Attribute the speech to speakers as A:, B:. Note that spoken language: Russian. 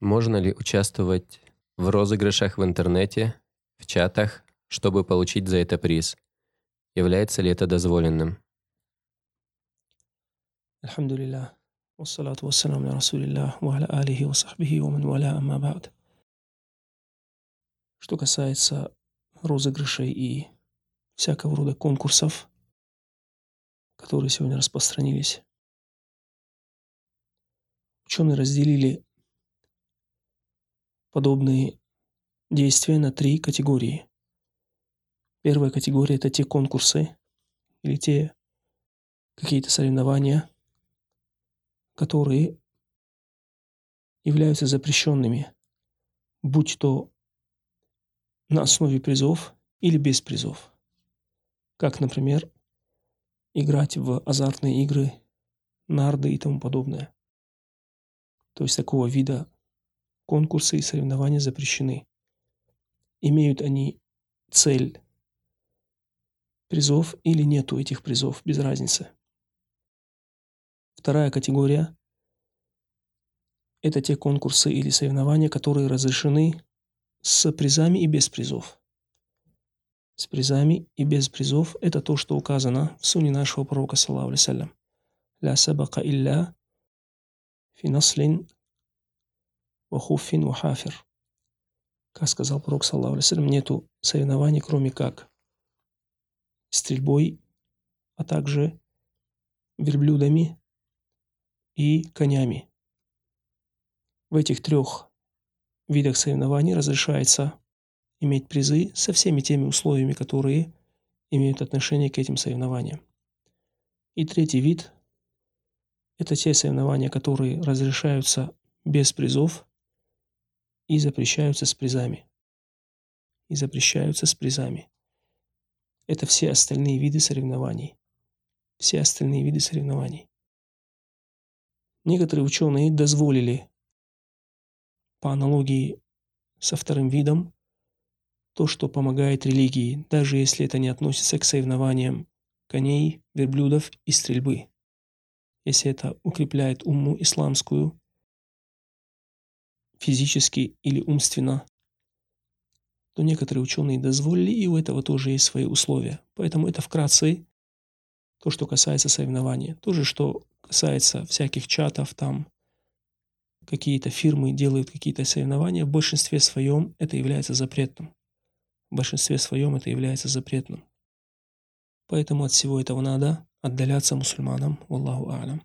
A: Можно ли участвовать в розыгрышах в интернете, в чатах, чтобы получить за это приз? Является ли это дозволенным?
B: الحمد لله والصلاة والسلام على رسول الله وعلى آله وصحبه ومن والاه أما بعد. Что касается розыгрышей и всякого рода конкурсов, которые сегодня распространились, ученые разделили подобные действия на три категории. Первая категория – это те конкурсы или те какие-то соревнования, которые являются запрещенными, будь то на основе призов или без призов. Как, например, играть в азартные игры, нарды и тому подобное. То есть такого вида конкурсы и соревнования запрещены. Имеют они цель призов или нету этих призов, без разницы. Вторая категория – это те конкурсы или соревнования, которые разрешены с призами и без призов. С призами и без призов – это то, что указано в суне нашего пророка, саллаху алейсалям. «Ля сабака илля фи наслин ва хуффин ва хафир». Как сказал пророк, саллаху алейсалям, нету соревнований, кроме как стрельбой, а также верблюдами и конями. В этих трех видах соревнований разрешается иметь призы со всеми теми условиями, которые имеют отношение к этим соревнованиям. И третий вид – это те соревнования, которые разрешаются без призов и запрещаются с призами. И запрещаются с призами. Это все остальные виды соревнований. Все остальные виды соревнований. Некоторые ученые дозволили, по аналогии со вторым видом, то, что помогает религии, даже если это не относится к соревнованиям коней, верблюдов и стрельбы. Если это укрепляет уму исламскую, физически или умственно, то некоторые ученые дозволили, и у этого тоже есть свои условия. Поэтому это вкратце то, что касается соревнований. То же, что касается всяких чатов, там какие-то фирмы делают какие-то соревнования, в большинстве своем это является запретным. В большинстве своем это является запретным. Поэтому от всего этого надо отдаляться мусульманам. Аллаху алям.